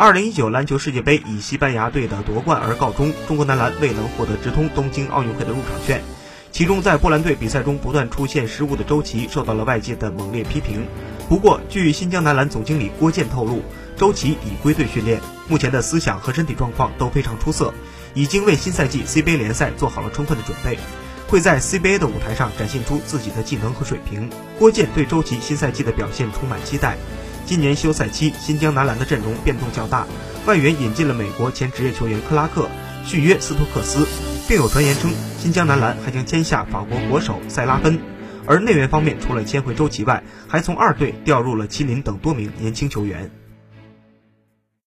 二零一九篮球世界杯以西班牙队的夺冠而告终，中国男篮未能获得直通东京奥运会的入场券。其中，在波兰队比赛中不断出现失误的周琦受到了外界的猛烈批评。不过，据新疆男篮总经理郭健透露，周琦已归队训练，目前的思想和身体状况都非常出色，已经为新赛季 CBA 联赛做好了充分的准备，会在 CBA 的舞台上展现出自己的技能和水平。郭健对周琦新赛季的表现充满期待。今年休赛期，新疆男篮的阵容变动较大，外援引进了美国前职业球员克拉克，续约斯托克斯，并有传言称新疆男篮还将签下法国国手塞拉芬。而内援方面，除了签回周琦外，还从二队调入了麒麟等多名年轻球员。